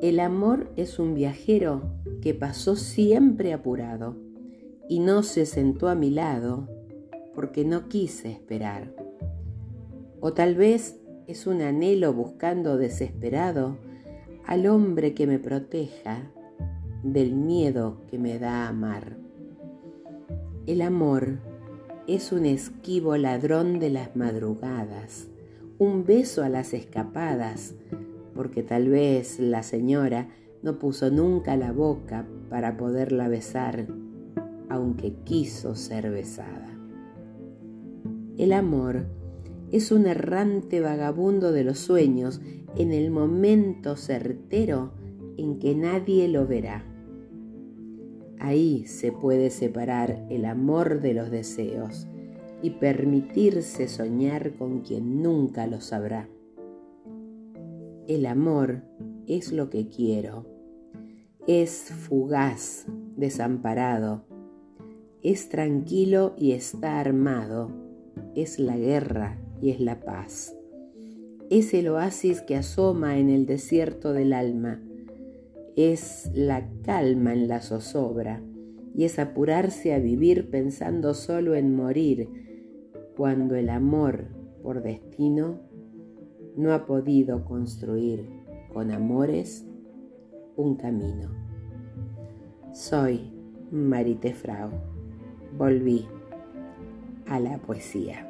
El amor es un viajero que pasó siempre apurado y no se sentó a mi lado porque no quise esperar. O tal vez es un anhelo buscando desesperado al hombre que me proteja del miedo que me da amar. El amor es un esquivo ladrón de las madrugadas, un beso a las escapadas, porque tal vez la señora no puso nunca la boca para poderla besar, aunque quiso ser besada. El amor es un errante vagabundo de los sueños en el momento certero en que nadie lo verá. Ahí se puede separar el amor de los deseos y permitirse soñar con quien nunca lo sabrá. El amor es lo que quiero, es fugaz, desamparado, es tranquilo y está armado, es la guerra y es la paz. Es el oasis que asoma en el desierto del alma, es la calma en la zozobra y es apurarse a vivir pensando solo en morir cuando el amor por destino no ha podido construir con amores un camino. Soy Marite Frau. Volví a la poesía.